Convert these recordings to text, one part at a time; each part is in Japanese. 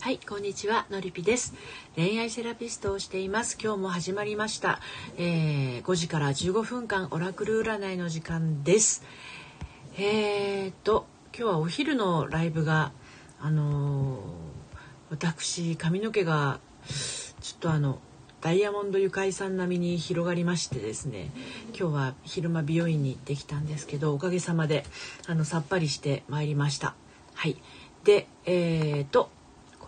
はい、こんにちは、のりぴです。恋愛セラピストをしています。今日も始まりました。えー、5時から15分間オラクル占いの時間です。えーと、今日はお昼のライブが、あのー私、髪の毛が、ちょっとあの、ダイヤモンドゆかいさん並みに広がりましてですね今日は昼間美容院に行ってきたんですけどおかげさまであのさっぱりしてまいりましたはいでえーと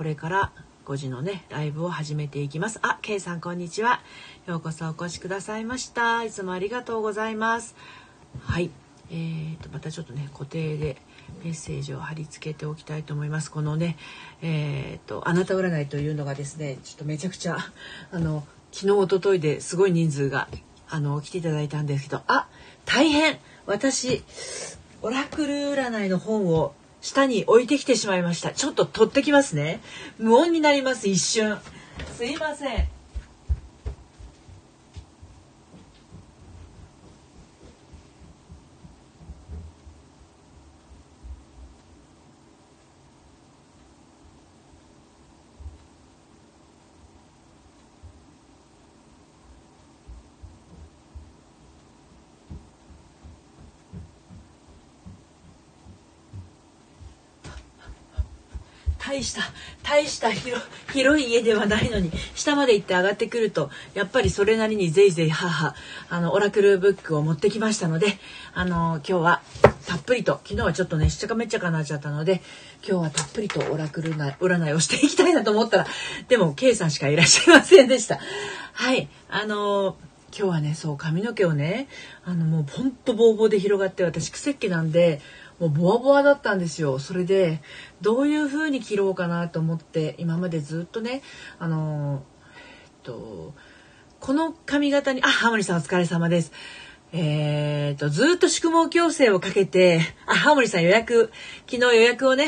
これから5時のねライブを始めていきます。あ K さんこんにちは。ようこそお越しくださいました。いつもありがとうございます。はい。えーとまたちょっとね固定でメッセージを貼り付けておきたいと思います。このねえーとあなた占いというのがですねちょっとめちゃくちゃあの昨日一昨日ですごい人数があの来ていただいたんですけどあ大変。私オラクル占いの本を下に置いてきてしまいました。ちょっと取ってきますね。無音になります一瞬。すいません。大した大した広い家ではないのに下まで行って上がってくるとやっぱりそれなりにぜいぜい母あのオラクルブックを持ってきましたのであの今日はたっぷりと昨日はちょっとねしちゃかめっちゃかなっちゃったので今日はたっぷりとオラクルな占いをしていきたいなと思ったらでも K さんしかいらっしゃいませんでした。はいあの今日はねそう髪の毛をねあのもうほんとボーボーで広がって私癖っ気なんでもうボワボワだったんですよ。それでどういう風に切ろうかなと思って今までずっとねあのえっとこの髪型にあハモリさんお疲れ様です。えー、とずっと宿毛矯正をかけてあハモリさん予約昨日予約をね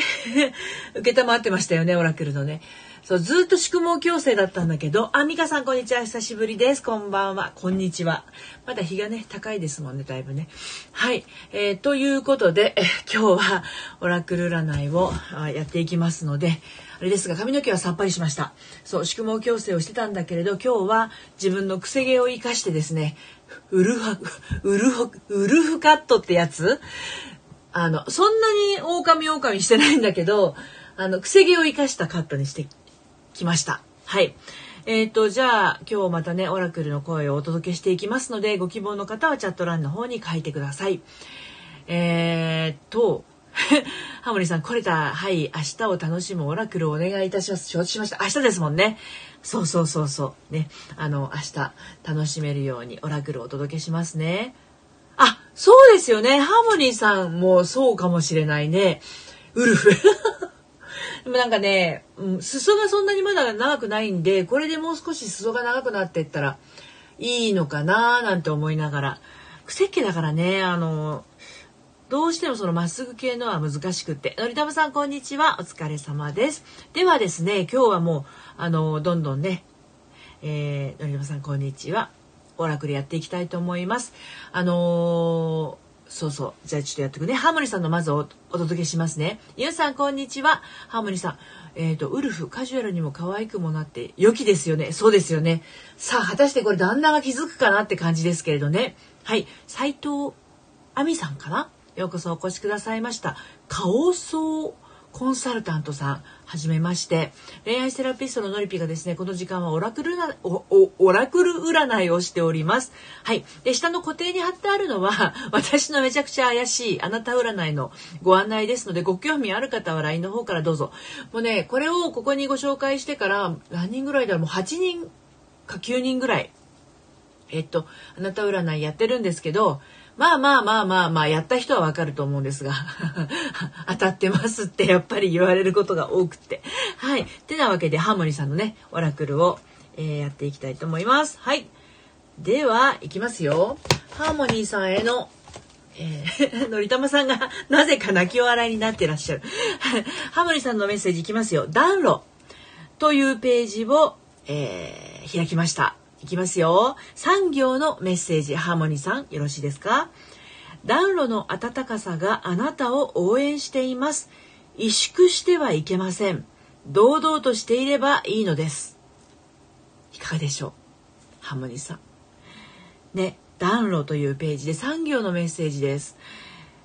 受けたまってましたよねオラクルのね。そうずっと宿毛矯正だったんだけどあ美香さんこんにちは。久しぶりです。こんばんは。こんにちは。まだ日がね高いですもんねだいぶね。はい、えー、ということでえ今日はオラクル占いをあやっていきますのであれですが髪の毛はさっぱりしました。そう宿毛矯正をしてたんだけれど今日は自分の癖毛を生かしてですねウルフウルフウルフカットってやつ？あのそんなに狼狼してないんだけどあの癖毛を生かしたカットにしてきましたはいえー、とじゃあ今日またねオラクルの声をお届けしていきますのでご希望の方はチャット欄の方に書いてくださいえー、と ハモリさん、これた、はい、明日を楽しむオラクルをお願いいたします。承知しました。明日ですもんね。そうそうそうそう。ね。あの、明日楽しめるようにオラクルをお届けしますね。あ、そうですよね。ハーモニーさんもそうかもしれないね。ウルフ。でもなんかね、うん、裾がそんなにまだ長くないんで、これでもう少し裾が長くなっていったらいいのかななんて思いながら。癖っ気だからね、あの、どうしてもそのまっすぐ系のは難しくて。のりたまさんこんにちは。お疲れ様です。ではですね、今日はもう、あの、どんどんね、えー、のりたまさんこんにちは。オラクルやっていきたいと思います。あのーそうそう。じゃあちょっとやってくね。ハーモニーさんのまずおお届けしますね。ゆうさんこんにちは。ハーモニーさん。えっ、と、ウルフ、カジュアルにも可愛くもなって、良きですよね。そうですよね。さあ、果たしてこれ旦那が気づくかなって感じですけれどね。はい。斎藤亜美さんかな？ようこそお越しくださいました。顔相コンサルタントさん、はじめまして。恋愛セラピストののりぴがですね、この時間はオラクルな、オラクル占いをしております。はい。で、下の固定に貼ってあるのは、私のめちゃくちゃ怪しいあなた占いのご案内ですので、ご興味ある方は LINE の方からどうぞ。もうね、これをここにご紹介してから、何人ぐらいだろう、もう8人か9人ぐらいえっと、あなた占いやってるんですけど、まあまあまあまあまあ、やった人はわかると思うんですが、当たってますってやっぱり言われることが多くて。はい。てなわけで、ハーモニーさんのね、オラクルを、えーやっていきたいと思います。はい。では、いきますよ。ハーモニーさんへの、えー、のりたまさんがなぜか泣き笑いになってらっしゃる。ハーモニーさんのメッセージいきますよ。暖炉というページを、えー開きました。いきますよ。産業のメッセージ、ハーモニーさん、よろしいですか？暖炉の暖かさがあなたを応援しています。萎縮してはいけません。堂々としていればいいのです。いかがでしょう？ハーモニーさん。ね暖炉というページで産業のメッセージです。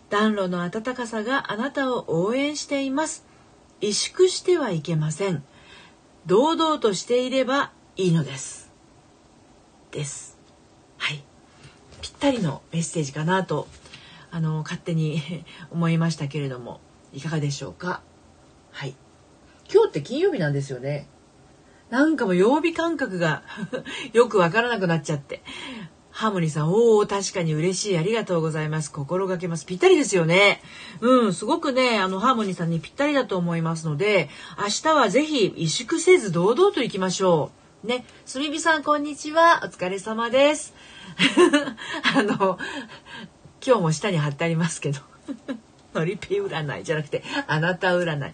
暖炉の暖かさがあなたを応援しています。萎縮してはいけません。堂々としていればいいのです。ですはいぴったりのメッセージかなとあの勝手に 思いましたけれどもいかがでしょうか？はい今日って金曜日なんですよねなんかも曜日感覚が よくわからなくなっちゃってハーモニーさん、おお、確かに嬉しい。ありがとうございます。心がけます。ぴったりですよね。うん、すごくね、あの、ハーモニーさんにぴったりだと思いますので、明日はぜひ萎縮せず堂々と行きましょう。ね、すみびさん、こんにちは。お疲れ様です。あの、今日も下に貼ってありますけど。のりぴ占いじゃなくて、あなた占い。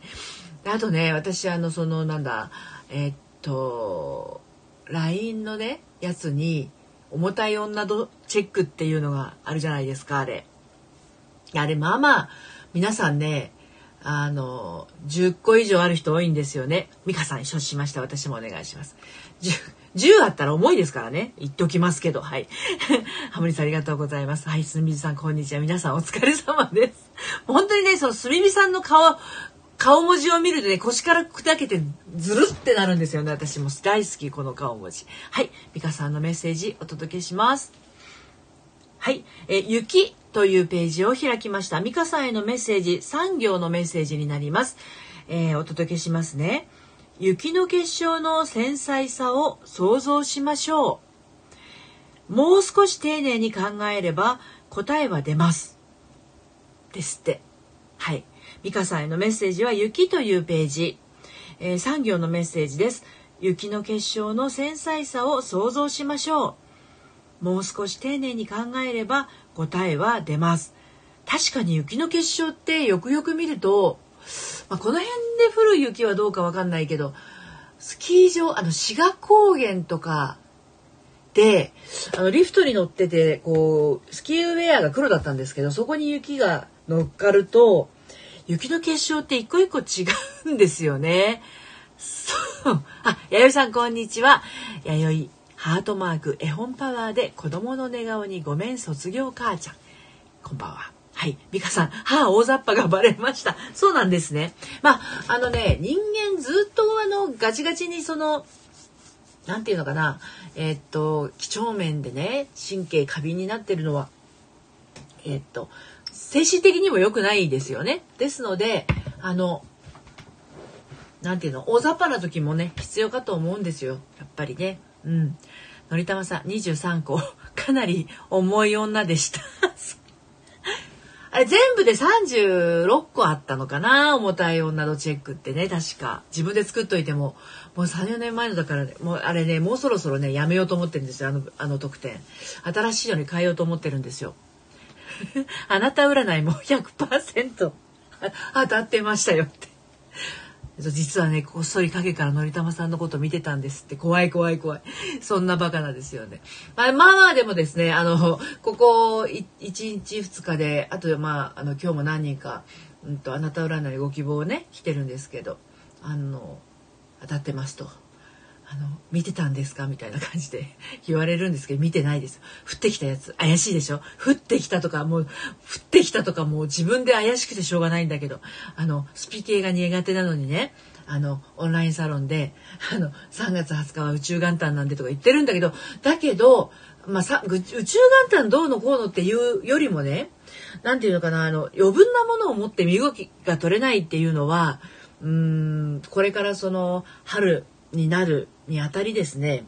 あとね、私、あの、その、なんだ、え、っと、LINE のね、やつに、重たい女度チェックっていうのがあるじゃないですか、あれ。あれ、まあまあ、皆さんね、あの、10個以上ある人多いんですよね。美香さん、承知しました。私もお願いします。10, あったら重いですからね。言っておきますけど、はい。ハモリさんありがとうございます。はい、すみびさん、こんにちは。皆さんお疲れ様です。本当にね、そのすみびさんの顔、顔文字を見るとね、腰から砕けてずるってなるんですよね。私も大好き、この顔文字。はい。美香さんのメッセージお届けします。はい。え、雪というページを開きました。美香さんへのメッセージ、3行のメッセージになります。えー、お届けしますね。雪の結晶の繊細さを想像しましょう。もう少し丁寧に考えれば答えは出ます。ですって。はい。美香さんへのメッセージは雪というページ、えー、産業のメッセージです雪の結晶の繊細さを想像しましょうもう少し丁寧に考えれば答えは出ます確かに雪の結晶ってよくよく見ると、まあ、この辺で降る雪はどうかわかんないけどスキー場あの志賀高原とかであのリフトに乗っててこうスキーウェアが黒だったんですけどそこに雪が乗っかると雪の結晶って一個一個違うんですよね。そう。あ、弥生さんこんにちは。弥生、ハートマーク、絵本パワーで子供の寝顔にごめん卒業母ちゃん。こんばんは。はい。美香さん、歯大雑把がバレました。そうなんですね。まあ、あのね、人間ずっとあの、ガチガチにその、なんていうのかな。えー、っと、几帳面でね、神経過敏になってるのは、えー、っと、精神的にも良くないですよね。ですので、あの、なんていうの、大雑把な時もね、必要かと思うんですよ。やっぱりね。うん。のりたまさん、23個。かなり重い女でした。あれ全部で36個あったのかな？重たい女のチェックってね、確か。自分で作っといても、もう3、4年前のだからね、もうあれね、もうそろそろね、やめようと思ってるんですよ、あの、あの特典。新しいのに変えようと思ってるんですよ。あなた占いも100%当たってましたよって。実はね、こっそり陰からのりたまさんのこと見てたんですって。怖い怖い怖い。そんなバカなですよね。まあまあまあでもですね、あの、ここ1日2日で、あとでまあ、あの、今日も何人か、うんと、あなた占いご希望をね、来てるんですけど、あの、当たってますと。あの見てたんですか？みたいな感じで 言われるんですけど見てないです。降ってきたやつ。怪しいでしょ？降ってきたとかもう降ってきたとかもう自分で怪しくてしょうがないんだけど。あのスピ系が苦手なのにねあのオンラインサロンであの3月20日は宇宙元旦なんでとか言ってるんだけどだけど、まあ、さ宇宙元旦どうのこうのっていうよりもね何て言うのかなあの余分なものを持って身動きが取れないっていうのはうーんこれからその春になるにあたりですね。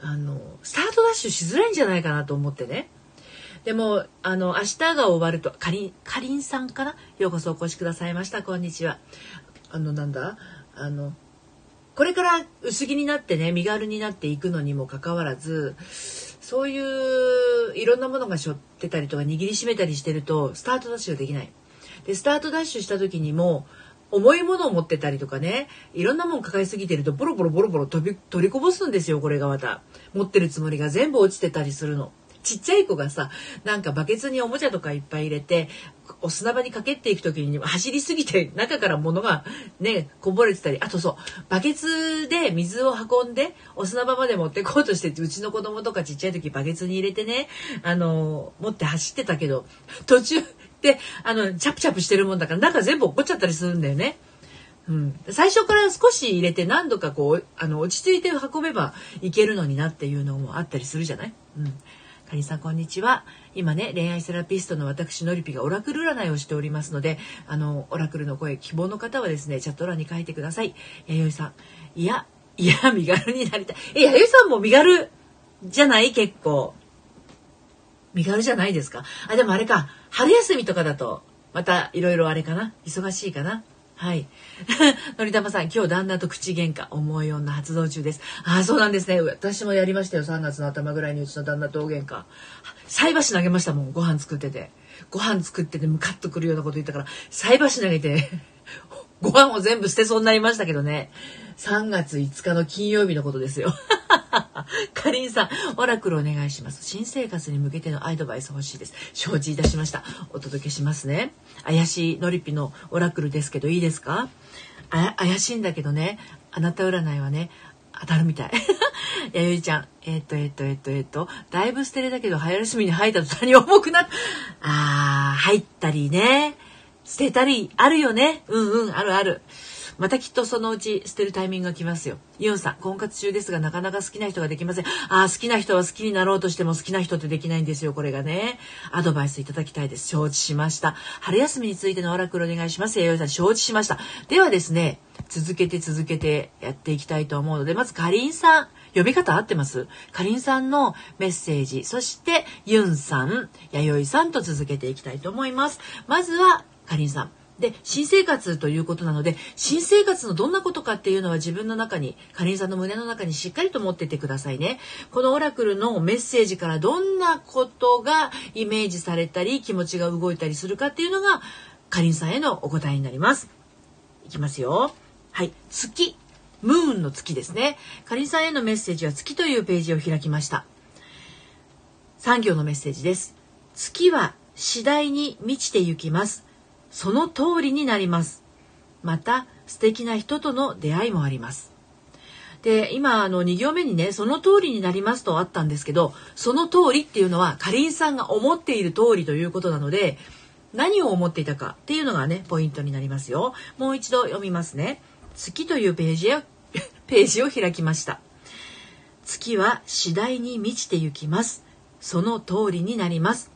あのスタートダッシュしづらいんじゃないかなと思ってね。でもあの明日が終わるとかりんかりんさんかな？ようこそお越しくださいました。こんにちは。あのなんだ？あのこれから薄着になってね身軽になっていくのにもかかわらずそういういろんなものが背負ってたりとか握りしめたりしてるとスタートダッシュができない。でスタートダッシュした時にも重いものを持ってたりとかねいろんなもん抱えすぎてるとボロボロボロボロ飛び取りこぼすんですよこれがまた。持ってるつもりが全部落ちてたりするの。ちっちゃい子がさなんかバケツにおもちゃとかいっぱい入れてお砂場にかけていく時に走りすぎて中から物がねこぼれてたり。あとそうバケツで水を運んでお砂場まで持ってこうとしてうちの子供とかちっちゃい時バケツに入れてねあの持って走ってたけど途中あのチャプチャプしてるもんだから中全部落っこっちゃったりするんだよね。うん、最初から少し入れて何度かこうあの落ち着いて運べばいけるのになっていうのもあったりするじゃない、うん、かりんさんこんにちは。今ね恋愛セラピストの私のりぴがオラクル占いをしておりますのであのオラクルの声希望の方はですねチャット欄に書いてください。弥生さん。いやいや身軽になりたい。え弥生さんも身軽じゃない？結構。身軽じゃないですかあでもあれか春休みとかだとまたいろいろあれかな忙しいかなはい。のりたまさん、今日旦那と口喧嘩、重い女発動中です。ああ、そうなんですね。私もやりましたよ。3月の頭ぐらいにうちの旦那と大喧嘩。菜箸投げましたもん。ご飯作ってて。ご飯作っててムカッとくるようなこと言ったから、菜箸投げて ご飯を全部捨てそうになりましたけどね。3月5日の金曜日のことですよ。かりんさん、オラクルお願いします。新生活に向けてのアドバイス欲しいです。承知いたしました。お届けしますね。怪しいのりぴのオラクルですけどいいですか？あ怪しいんだけどね、あなた占いはね、当たるみたい。やゆりちゃん、えっ、と、えっ、と、えっ、と、えっ、と、だいぶ捨てれだけど、流行りすみに入った途端に重くなっあー、入ったりね。捨てたりあるよね。うんうん、あるある。またきっとそのうち捨てるタイミングが来ますよ。イオンさん、婚活中ですがなかなか好きな人ができません。ああ、好きな人は好きになろうとしても好きな人ってできないんですよ、これがね。アドバイスいただきたいです。承知しました。春休みについてのオラクルお願いします。栄養さん、承知しました。ではですね、続けて続けてやっていきたいと思うので、まずかりんさん。呼び方合ってます？かりんさんのメッセージ、そしてユンさん、弥生さんと続けていきたいと思います。まずはかりんさん。で、新生活ということなので、新生活のどんなことかっていうのは自分の中に、かりんさんの胸の中にしっかりと持っててくださいね。このオラクルのメッセージからどんなことがイメージされたり、気持ちが動いたりするかっていうのが、かりんさんへのお答えになります。いきますよ。はい。月。ムーンの月ですね。かりんさんへのメッセージは月というページを開きました。産業のメッセージです。月は次第に満ちてゆきます。その通りになります。また素敵な人との出会いもあります。で、今、あの、2行目にね、その通りになりますとあったんですけど、その通りっていうのは、かりんさんが思っている通りということなので、何を思っていたかっていうのがね、ポイントになりますよ。もう一度読みますね。月というページや、ページを開きました。月は次第に満ちてゆきます。その通りになります。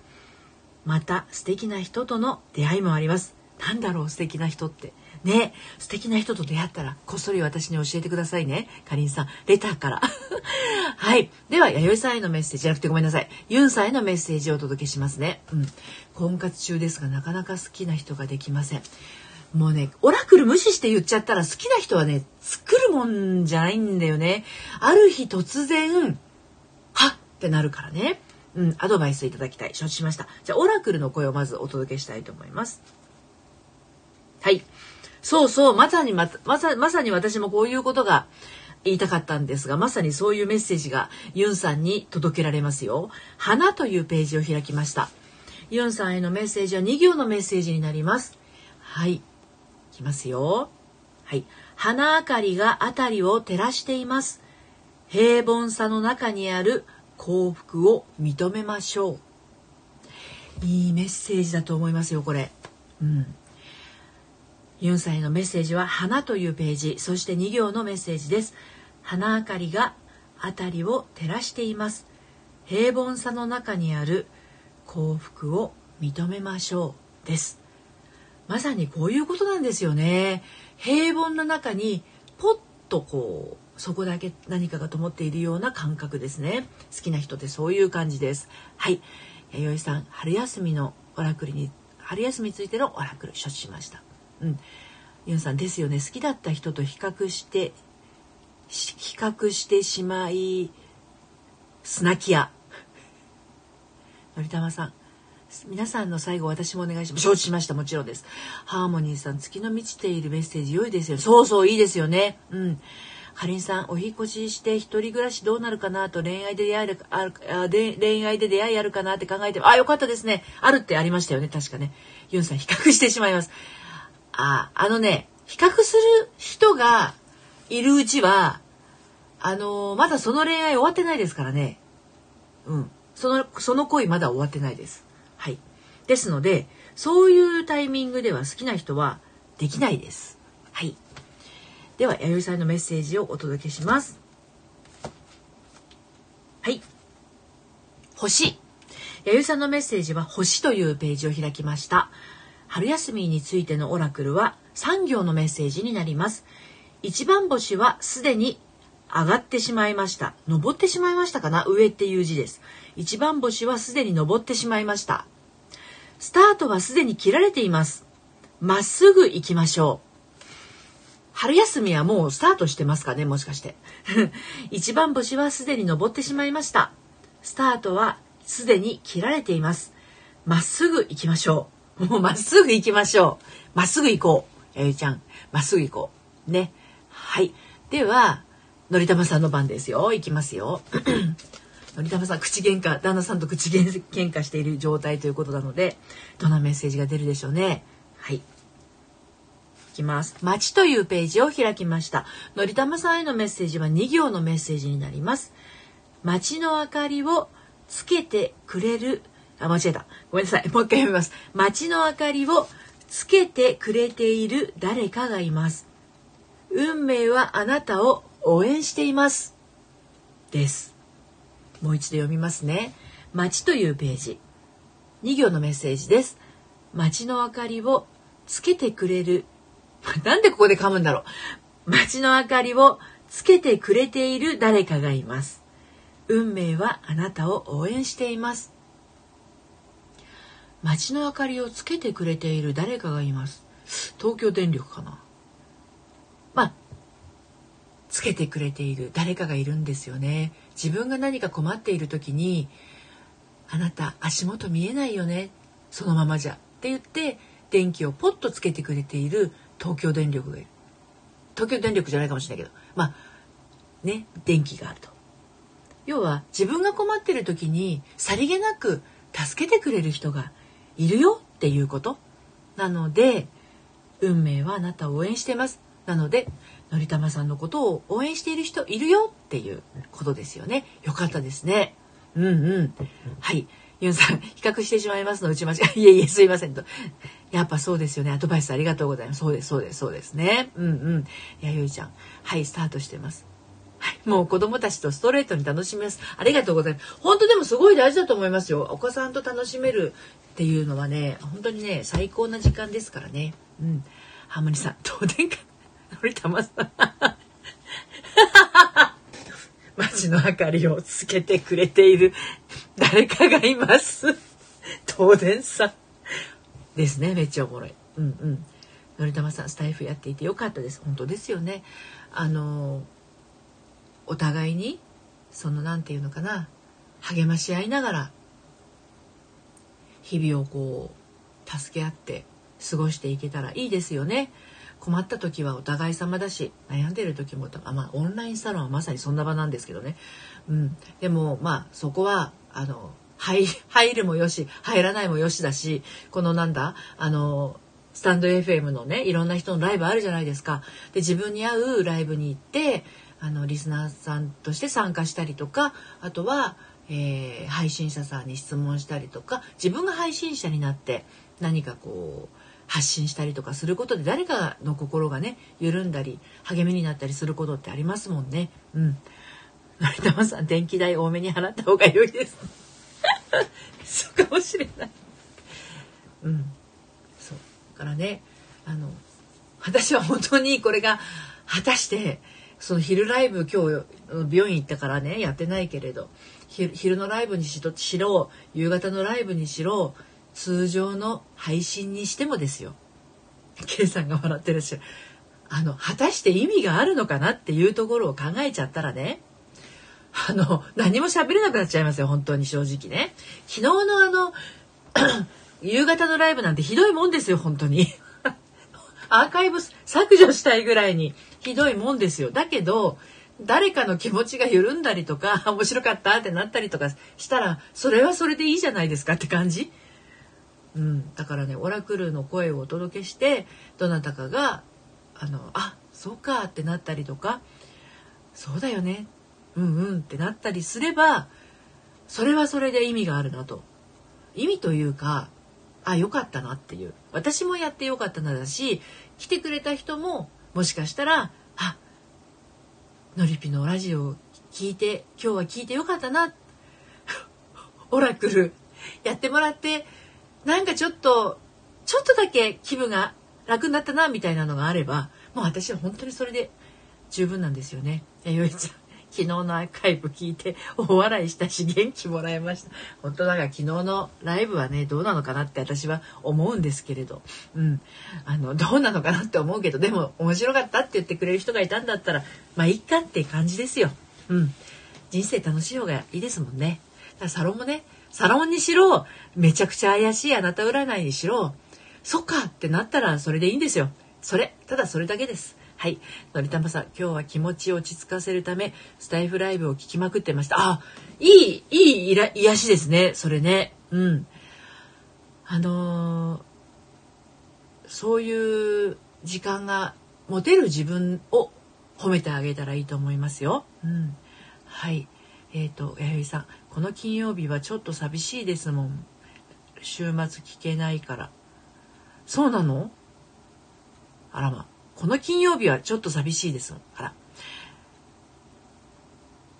また素敵な人との出会いもあります。なんだろう素敵な人って。ね素敵な人と出会ったらこっそり私に教えてくださいね。かりんさんレターから。はい。では弥生さんへのメッセージじゃなくてごめんなさい。ユンさんへのメッセージをお届けしますね。うん。婚活中ですがなかなか好きな人ができません。もうね、オラクル無視して言っちゃったら好きな人はね、作るもんじゃないんだよね。ある日突然、はっってなるからね。うん、アドバイスいただきたい。承知しました。じゃあ、オラクルの声をまずお届けしたいと思います。はい。そうそう、まさにま、まさ、まさに私もこういうことが言いたかったんですが、まさにそういうメッセージがユンさんに届けられますよ。花というページを開きました。ユンさんへのメッセージは2行のメッセージになります。はい。いきますよ。はい。花明かりが辺りを照らしています。平凡さの中にある幸福を認めましょう。いいメッセージだと思いますよこれ。うん。ユンさんへのメッセージは花というページそして2行のメッセージです。花明かりが辺りを照らしています。平凡さの中にある幸福を認めましょうです。まさにこういうことなんですよね。平凡な中にポッとこうそこだけ何かが灯っているような感覚ですね。好きな人ってそういう感じです。はい。弥生さん春休みのオラクルに春休みについてのオラクル処置しました。うん。ユンさんですよね。好きだった人と比較して比較してしまいスナキヤ。のりたまさん。皆さんの最後私もお願いします。承知しました。もちろんです。ハーモニーさん月の満ちているメッセージ良いですよそうそういいですよね。うんかりんさんお引越しして一人暮らしどうなるかなと恋愛で出会えるあるあ恋愛で出会いあるかなって考えてあよかったですね。あるってありましたよね。確かね。ユンさん比較してしまいます。ああのね比較する人がいるうちはあのー、まだその恋愛終わってないですからね。うん。そのその恋まだ終わってないです。はい。ですのでそういうタイミングでは好きな人はできないです。はい。では弥生さんのメッセージをお届けします。はい。星。弥生さんのメッセージは星というページを開きました。春休みについてのオラクルは3行のメッセージになります。一番星はすでに上がってしまいました。登ってしまいましたかな？上っていう字です。一番星はすでに登ってしまいました。スタートはすでに切られています。まっすぐ行きましょう。春休みはもうスタートしてますかねもしかして。一番星はすでに登ってしまいました。スタートはすでに切られています。まっすぐ行きましょう。もうまっすぐ行きましょう。まっすぐ行こう。やゆちゃん、まっすぐ行こう。ね。はい。では、のりたまさんの番ですよ。行きますよ。のりたまさん、口喧嘩、旦那さんと口喧嘩している状態ということなので、どんなメッセージが出るでしょうね。きます。街というページを開きました。のりたまさんへのメッセージは2行のメッセージになります。街の明かりをつけてくれる、あ、間違えた。ごめんなさい。もう一回読みます。街の明かりをつけてくれている誰かがいます。運命はあなたを応援しています。です。もう一度読みますね。街というページ。2行のメッセージです。街の明かりをつけてくれる なんでここで噛むんだろう。街の明かりをつけてくれている誰かがいます。運命はあなたを応援しています。街の明かりをつけてくれている誰かがいます。東京電力かな。まあ、つけてくれている誰かがいるんですよね。自分が何か困っている時に、あなた足元見えないよね。そのままじゃ。って言って、電気をポッとつけてくれている東京電力がいる。東京電力じゃないかもしれないけど。まあね電気があると。要は自分が困ってる時にさりげなく助けてくれる人がいるよっていうこと。なので運命はあなたを応援してます。なのでのりたまさんのことを応援している人いるよっていうことですよね。よかったですね。うんうん。はい。ユンさん、比較してしまいますの打ち間違い。いえいえ、すいませんと。やっぱそうですよね。アドバイスありがとうございます。そうです、そうです、そうですね。うんうん。や、ゆいちゃん。はい、スタートしてます。はい、もう子供たちとストレートに楽しみます。ありがとうございます。本当でもすごい大事だと思いますよ。お子さんと楽しめるっていうのはね、本当にね、最高な時間ですからね。うん。ハーモニーさん、どうでんか、のりたまさん。街の明かりをつけてくれている誰かがいます。東電さん。ですね。めっちゃおもろい。うんうん。のりたまさん、スタイフやっていてよかったです。本当ですよね。あの、お互いに、その、なんていうのかな、励まし合いながら、日々をこう、助け合って過ごしていけたらいいですよね。困った時はお互い様だし悩んでる時もあ、まあ、オンラインサロンはまさにそんな場なんですけどね、うん、でもまあそこはあの入 入るもよし入らないもよしだしこのなんだあのスタンド FM のねいろんな人のライブあるじゃないですか。で自分に合うライブに行ってあのリスナーさんとして参加したりとかあとは、えー、配信者さんに質問したりとか自分が配信者になって何かこう発信したりとかすることで誰かの心がね緩んだり励みになったりすることってありますもんね。うん。成玉さん電気代多めに払った方が良いです。そうかもしれない。うん。そう。だからねあの私は本当にこれが果たしてその昼ライブ今日病院行ったからねやってないけれど昼のライブにしろ夕方のライブにしろ通常の配信にしてもですよ K さんが笑ってらっしゃるあの果たして意味があるのかなっていうところを考えちゃったらねあの何も喋れなくなっちゃいますよ本当に正直ね昨日のあの 夕方のライブなんてひどいもんですよ本当に アーカイブ削除したいぐらいにひどいもんですよ。だけど、誰かの気持ちが緩んだりとか、面白かったってなったりとかしたら、それはそれでいいじゃないですかって感じ。うん。だからね、オラクルの声をお届けして、どなたかが、あの、あ、そうかってなったりとか、そうだよね。うんうんってなったりすれば、それはそれで意味があるなと。意味というか、あ、よかったなっていう。私もやってよかったなだし、来てくれた人も、もしかしたら、あ、のりぴのラジオを聞いて、今日は聞いてよかったな。オラクル、やってもらって、なんかちょっと、ちょっとだけ気分が楽になったな、みたいなのがあれば、もう私は本当にそれで十分なんですよね。え、よいちゃん。昨日のアーカイブ聞いて 大笑いしたし元気もらいました。本当だから昨日のライブはね、どうなのかなって私は思うんですけれど、うん。あの、どうなのかなって思うけど、でも面白かったって言ってくれる人がいたんだったら、まあいいかって感じですよ。うん。人生楽しい方がいいですもんね。だからサロンもね、サロンにしろ、めちゃくちゃ怪しいあなた占いにしろ、そっかってなったらそれでいいんですよ。それ、ただそれだけです。はい。のりたまさん、今日は気持ちを落ち着かせるため、スタイフライブを聞きまくってました。あ、いい、いい癒しですね。それね。うん。あのー、そういう時間が持てる自分を褒めてあげたらいいと思いますよ。うん。はい。えっ、ー、と、やゆさん、この金曜日はちょっと寂しいですもん。週末聞けないから。そうなの？あらま。この金曜日はちょっと寂しいです。あら。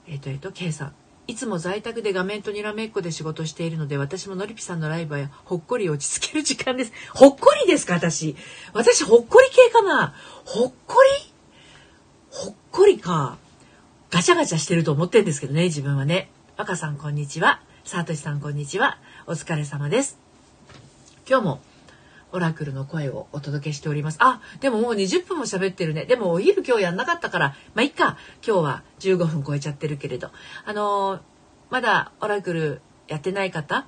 えっ、ー、と、えっ、ー、と、K さん。いつも在宅で画面とにらめっこで仕事しているので、私ものりぴさんのライブはほっこり落ち着ける時間です。ほっこりですか私。私、ほっこり系かなほっこり？ほっこりか。ガチャガチャしてると思ってるんですけどね、自分はね。若さん、こんにちは。さとしさん、こんにちは。お疲れ様です。今日もオラクルの声をお届けしております。あ、でももう20分も喋ってるね。でもお昼今日やんなかったから、まあ、いっか。今日は15分超えちゃってるけれど。あのー、まだオラクルやってない方、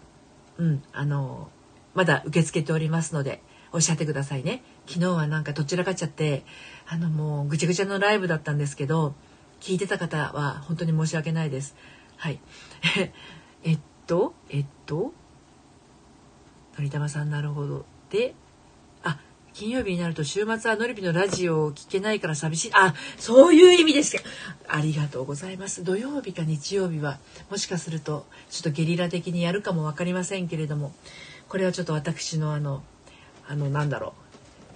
うん、あのー、まだ受け付けておりますので、おっしゃってくださいね。昨日はなんかどちらかっちゃって、あのもうぐちゃぐちゃのライブだったんですけど、聞いてた方は本当に申し訳ないです。はい。えっと、えっと、のりたまさんなるほど。で、あ、金曜日になると週末はのりびのラジオを聞けないから寂しい。あ、そういう意味ですか。ありがとうございます。土曜日か日曜日は、もしかすると、ちょっとゲリラ的にやるかもわかりませんけれども、これはちょっと私のあの、あの、なんだろ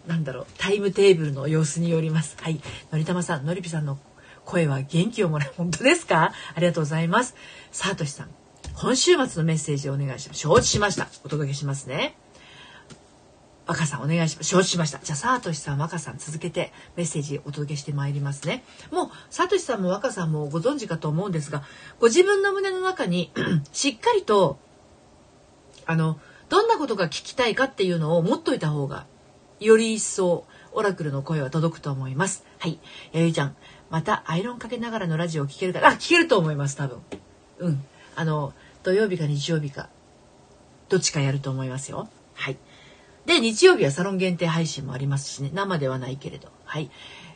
う。なんだろう。タイムテーブルの様子によります。はい。のりたまさん、のりぴさんの声は元気をもらう。本当ですか？ありがとうございます。さとしさん。今週末のメッセージをお願いします。承知しました。お届けしますね。若さんお願いします。承知しました。じゃあ、さとしさん、若さん続けてメッセージお届けしてまいりますね。もう、さとしさんも若さんもご存知かと思うんですが、ご自分の胸の中に しっかりと、あの、どんなことが聞きたいかっていうのを持っといた方が、より一層、オラクルの声は届くと思います。はい。やゆちゃん、またアイロンかけながらのラジオを聞けるかあ、聞けると思います、多分。うん。あの、土曜日か日曜日か、どっちかやると思いますよ。はい。で、日曜日はサロン限定配信もありますしね、生ではないけれど。はい。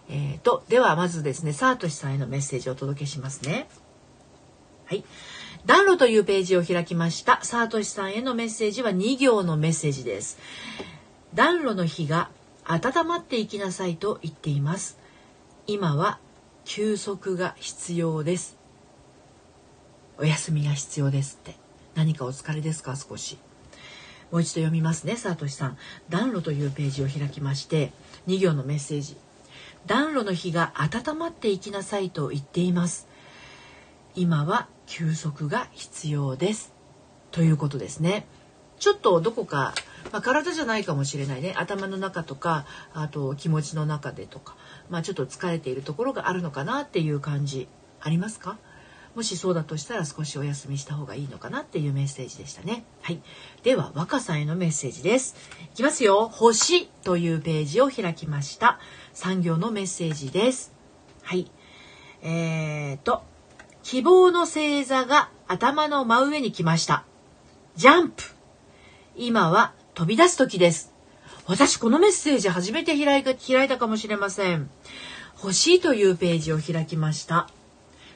えーと、ではまずですね、サートシさんへのメッセージをお届けしますね。はい。暖炉というページを開きました。サートシさんへのメッセージは2行のメッセージです。暖炉の火が温まっていきなさいと言っています。今は休息が必要です。お休みが必要ですって。何かお疲れですか？少し。もう一度読みますね、さとしさん。暖炉というページを開きまして、2行のメッセージ。暖炉の火が温まっていきなさいと言っています。今は休息が必要です。ということですね。ちょっとどこか、まあ、体じゃないかもしれないね。頭の中とか、あと気持ちの中でとか、まあちょっと疲れているところがあるのかなっていう感じありますか？もしそうだとしたら少しお休みした方がいいのかなっていうメッセージでしたね。はい。では、若さんへのメッセージです。いきますよ。星というページを開きました。産業のメッセージです。はい。えーと、希望の星座が頭の真上に来ました。ジャンプ。今は飛び出す時です。私このメッセージ初めて開い開いたかもしれません。欲しいというページを開きました。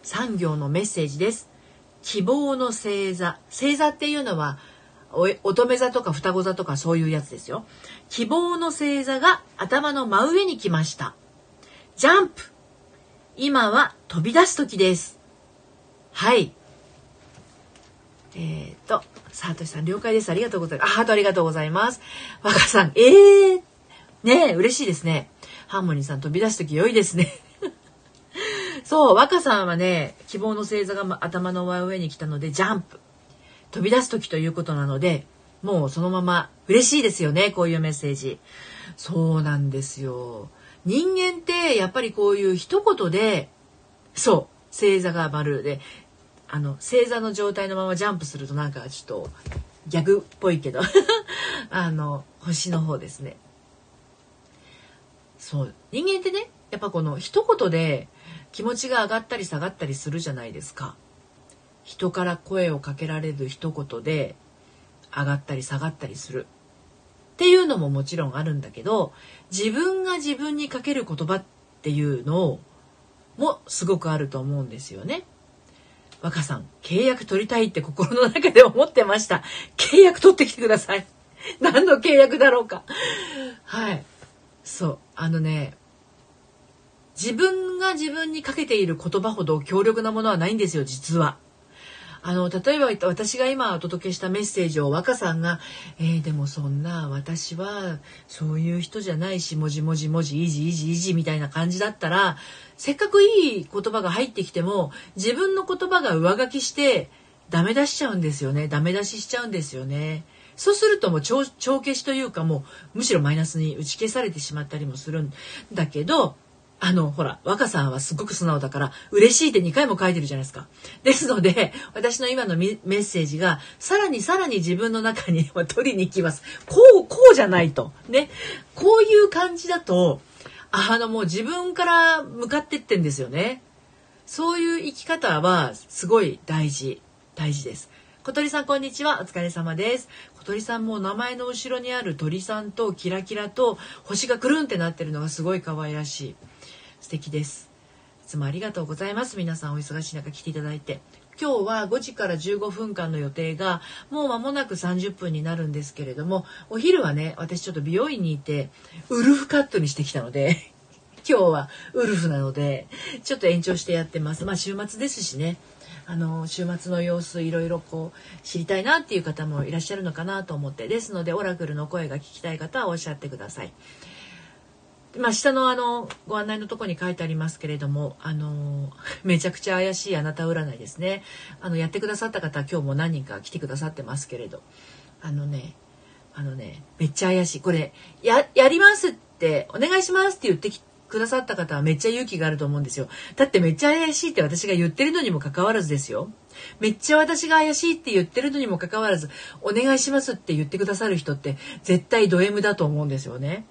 産業のメッセージです。希望の星座。星座っていうのは、乙女座とか双子座とかそういうやつですよ。希望の星座が頭の真上に来ました。ジャンプ今は飛び出す時です。はい。えー、っと、さとしさん了解です。ありがとうございます。あ、ハートありがとうございます。若さん、ええー、ねえ、嬉しいですね。ハーモニーさん飛び出す時良いですね。そう、若さんはね、希望の星座が頭の真上に来たので、ジャンプ。飛び出す時ということなので、もうそのまま嬉しいですよね、こういうメッセージ。そうなんですよ。人間ってやっぱりこういう一言で、そう、星座が丸で、あの、星座の状態のままジャンプするとなんかちょっと逆っぽいけど あの、星の方ですね。そう、人間ってね、やっぱこの一言で気持ちが上がったり下がったりするじゃないですか。人から声をかけられる一言で上がったり下がったりするっていうのももちろんあるんだけど自分が自分にかける言葉っていうのもすごくあると思うんですよね。若さん、契約取りたいって心の中で思ってました。契約取ってきてください。何の契約だろうか。はい。そう。あのね、自分が自分にかけている言葉ほど強力なものはないんですよ、実は。あの、例えば私が今お届けしたメッセージを若さんが、えー、でもそんな私はそういう人じゃないし、もじもじもじ、いじいじいじみたいな感じだったら、せっかくいい言葉が入ってきても、自分の言葉が上書きしてダメ出しちゃうんですよね。ダメ出ししちゃうんですよね。そうするともう帳消しというかもうむしろマイナスに打ち消されてしまったりもするんだけど、あの、ほら、若さんはすごく素直だから、嬉しいって2回も書いてるじゃないですか。ですので、私の今のメッセージが、さらにさらに自分の中に取りに行きます。こう、こうじゃないと。ね。こういう感じだと、あの、もう自分から向かってってんですよね。そういう生き方は、すごい大事。大事です。小鳥さん、こんにちは。お疲れ様です。小鳥さんも名前の後ろにある鳥さんとキラキラと星がくるんってなってるのがすごい可愛らしい。素敵です。いつもありがとうございます。皆さんお忙しい中来ていただいて。今日は5時から15分間の予定がもう間もなく30分になるんですけれどもお昼はね私ちょっと美容院にいてウルフカットにしてきたので 今日はウルフなのでちょっと延長してやってます。まあ週末ですしね。あの週末の様子いろいろこう知りたいなっていう方もいらっしゃるのかなと思って。ですのでオラクルの声が聞きたい方はおっしゃってください。まあ、下のあのご案内のとこに書いてありますけれどもあの めちゃくちゃ怪しいあなた占いですね。あのやってくださった方今日も何人か来てくださってますけれど。あのねあのねめっちゃ怪しい。これややりますってお願いしますって言ってくださった方はめっちゃ勇気があると思うんですよ。だってめっちゃ怪しいって私が言ってるのにもかかわらずですよ。めっちゃ私が怪しいって言ってるのにもかかわらずお願いしますって言ってくださる人って絶対ド M だと思うんですよね。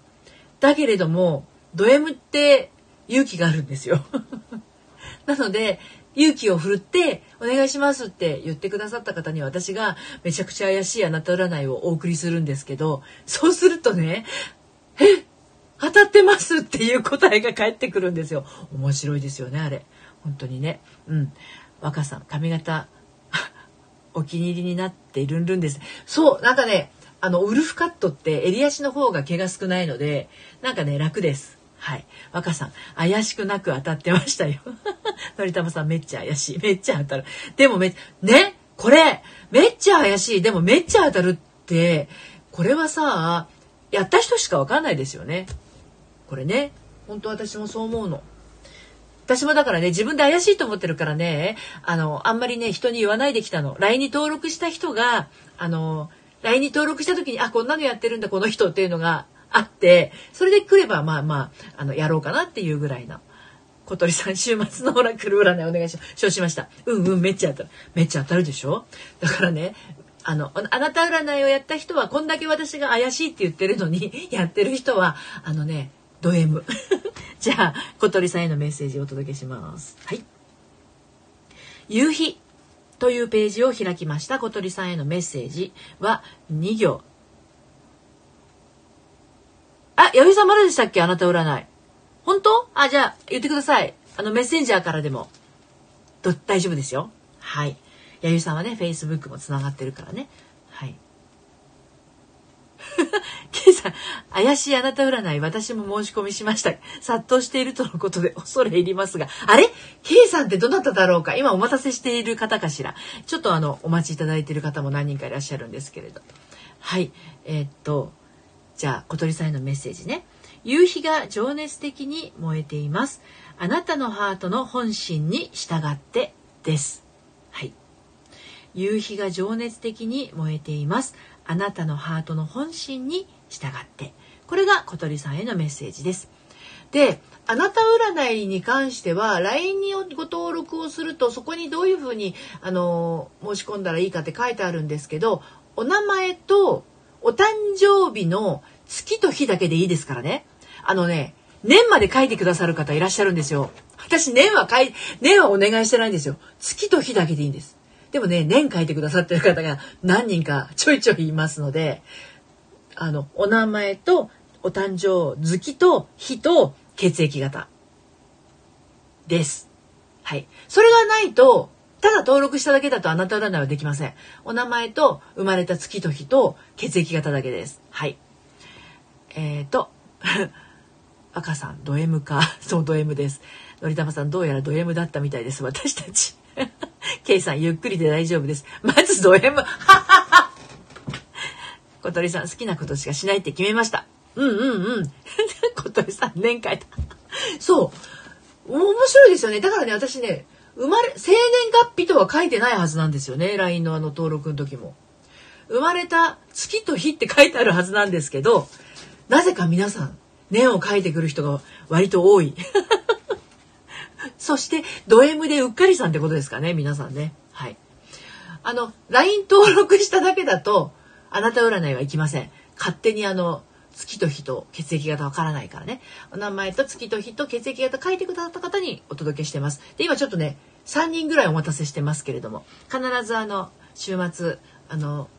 だけれどもド M って勇気があるんですよ。なので勇気を振るって「お願いします」って言ってくださった方に私がめちゃくちゃ怪しいあなた占いをお送りするんですけどそうするとね「え当たってます」っていう答えが返ってくるんですよ。面白いですよねあれ。本当にね。うん。若さん髪型 お気に入りになっているんるんです。そうなんかねあの、ウルフカットって襟足の方が毛が少ないので、なんかね、楽です。はい。若さん、怪しくなく当たってましたよ。のりたまさん、めっちゃ怪しい。めっちゃ当たる。でもめ、ね、これ、めっちゃ怪しい。でもめっちゃ当たるって、これはさ、やった人しかわかんないですよね。これね、本当私もそう思うの。私もだからね、自分で怪しいと思ってるからね、あの、あんまりね、人に言わないできたの。LINE に登録した人が、あの、LINE に登録した時に、あ、こんなのやってるんだ、この人っていうのがあって、それで来れば、まあまあ、あの、やろうかなっていうぐらいの。小鳥さん、週末のオラクル占いお願いします。承しました。うんうん、めっちゃ当たる。めっちゃ当たるでしょ？だからね、あの、あなた占いをやった人は、こんだけ私が怪しいって言ってるのに、やってる人は、あのね、ド M。じゃあ、小鳥さんへのメッセージをお届けします。はい。夕日。というページを開きました小鳥さんへのメッセージは2行あ、弥生さんまだでしたっけ？あなた占い。本当？あ、じゃあ、言ってください。あの、メッセンジャーからでも。大丈夫ですよ。はい。弥生さんはね、Facebook も繋がってるからね。はい。ケイさん、怪しいあなた占い、私も申し込みしました。殺到しているとのことで恐れ入りますが、あれ？ケイさんってどなただろうか？今お待たせしている方かしら？ちょっとあの、お待ちいただいている方も何人かいらっしゃるんですけれど。はい。えー、っと、じゃあ、小鳥さんへのメッセージね。夕日が情熱的に燃えています。あなたのハートの本心に従ってです。はい。夕日が情熱的に燃えています。あなたのハートの本心に従って。これが小鳥さんへのメッセージです。であなた占いに関しては LINE にご登録をするとそこにどういうふうにあの申し込んだらいいかって書いてあるんですけどお名前とお誕生日の月と日だけでいいですからね。あのね年まで書いてくださる方いらっしゃるんですよ。私年は書い年はお願いしてないんですよ。月と日だけでいいんです。でもね、年書いてくださってる方が何人かちょいちょいいますので、あの、お名前とお誕生月と日と血液型です。はい。それがないと、ただ登録しただけだとあなた占いはできません。お名前と生まれた月と日と血液型だけです。はい。えっ、ー、と、赤さん、ド M か。そう、ド M です。のりたまさん、どうやらド M だったみたいです、私たち。ケイさん、ゆっくりで大丈夫です。まずド M。は は小鳥さん、好きなことしかしないって決めました。うんうんうん。小鳥さん、年書いた。そう。面白いですよね。だからね、私ね、生まれ、生年月日とは書いてないはずなんですよね。LINE のあの登録の時も。生まれた月と日って書いてあるはずなんですけど、なぜか皆さん、年を書いてくる人が割と多い。そして、ド M でうっかりさんってことですかね、皆さんね。はい。あの、LINE 登録しただけだと、あなた占いはいきません。勝手にあの、月と日と血液型わからないからね。お名前と月と日と血液型書いてくださった方にお届けしてます。で、今ちょっとね、3人ぐらいお待たせしてますけれども、必ずあの、週末、あの、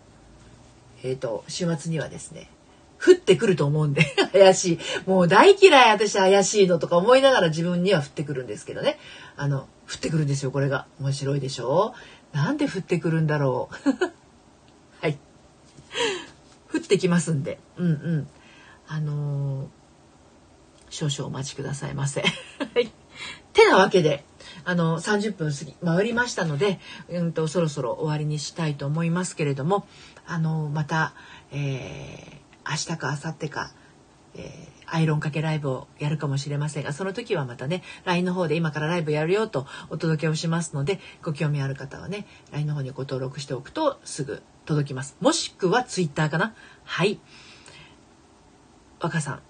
えっ、ー、と、週末にはですね、降ってくると思うんで 怪しい。もう大嫌い私怪しいのとか思いながら自分には降ってくるんですけどね。あの降ってくるんですよこれが。面白いでしょ？なんで降ってくるんだろう？はい。降ってきますんで。うんうん。あのー、少々お待ちくださいませ。はい。てなわけであの30分過ぎ回りましたので、うんと、そろそろ終わりにしたいと思いますけれどもあのまた、えー明日か明後日か、えー、アイロンかけライブをやるかもしれませんがその時はまたね LINE の方で今からライブやるよとお届けをしますのでご興味ある方はね LINE の方にご登録しておくとすぐ届きます。もしくは Twitter かな？はい。若さん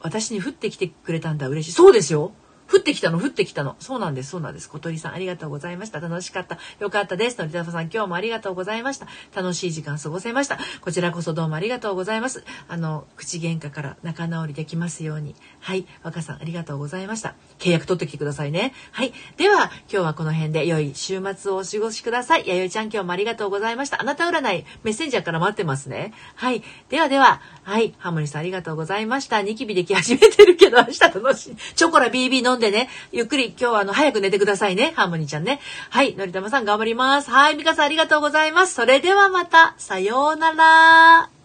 私に降ってきてくれたんだ。嬉しい。そうですよ。降ってきたの、降ってきたの。そうなんです、そうなんです。小鳥さん、ありがとうございました。楽しかった。よかったです。のりたまさん、今日もありがとうございました。楽しい時間過ごせました。こちらこそどうもありがとうございます。あの、口喧嘩から仲直りできますように。はい。若さん、ありがとうございました。契約取ってきてくださいね。はい。では、今日はこの辺で良い週末をお過ごしください。弥生ちゃん、今日もありがとうございました。あなた占い、メッセンジャーから待ってますね。はい。ではでは、はい。ハモリさん、ありがとうございました。ニキビでき始めてるけど、明日楽しい。チョコラ BB 飲んでね、ゆっくり今日はあの、早く寝てくださいね。ハーモニーちゃんね。はい、のりたまさん頑張ります。はい、みかさんありがとうございます。それではまた、さようなら。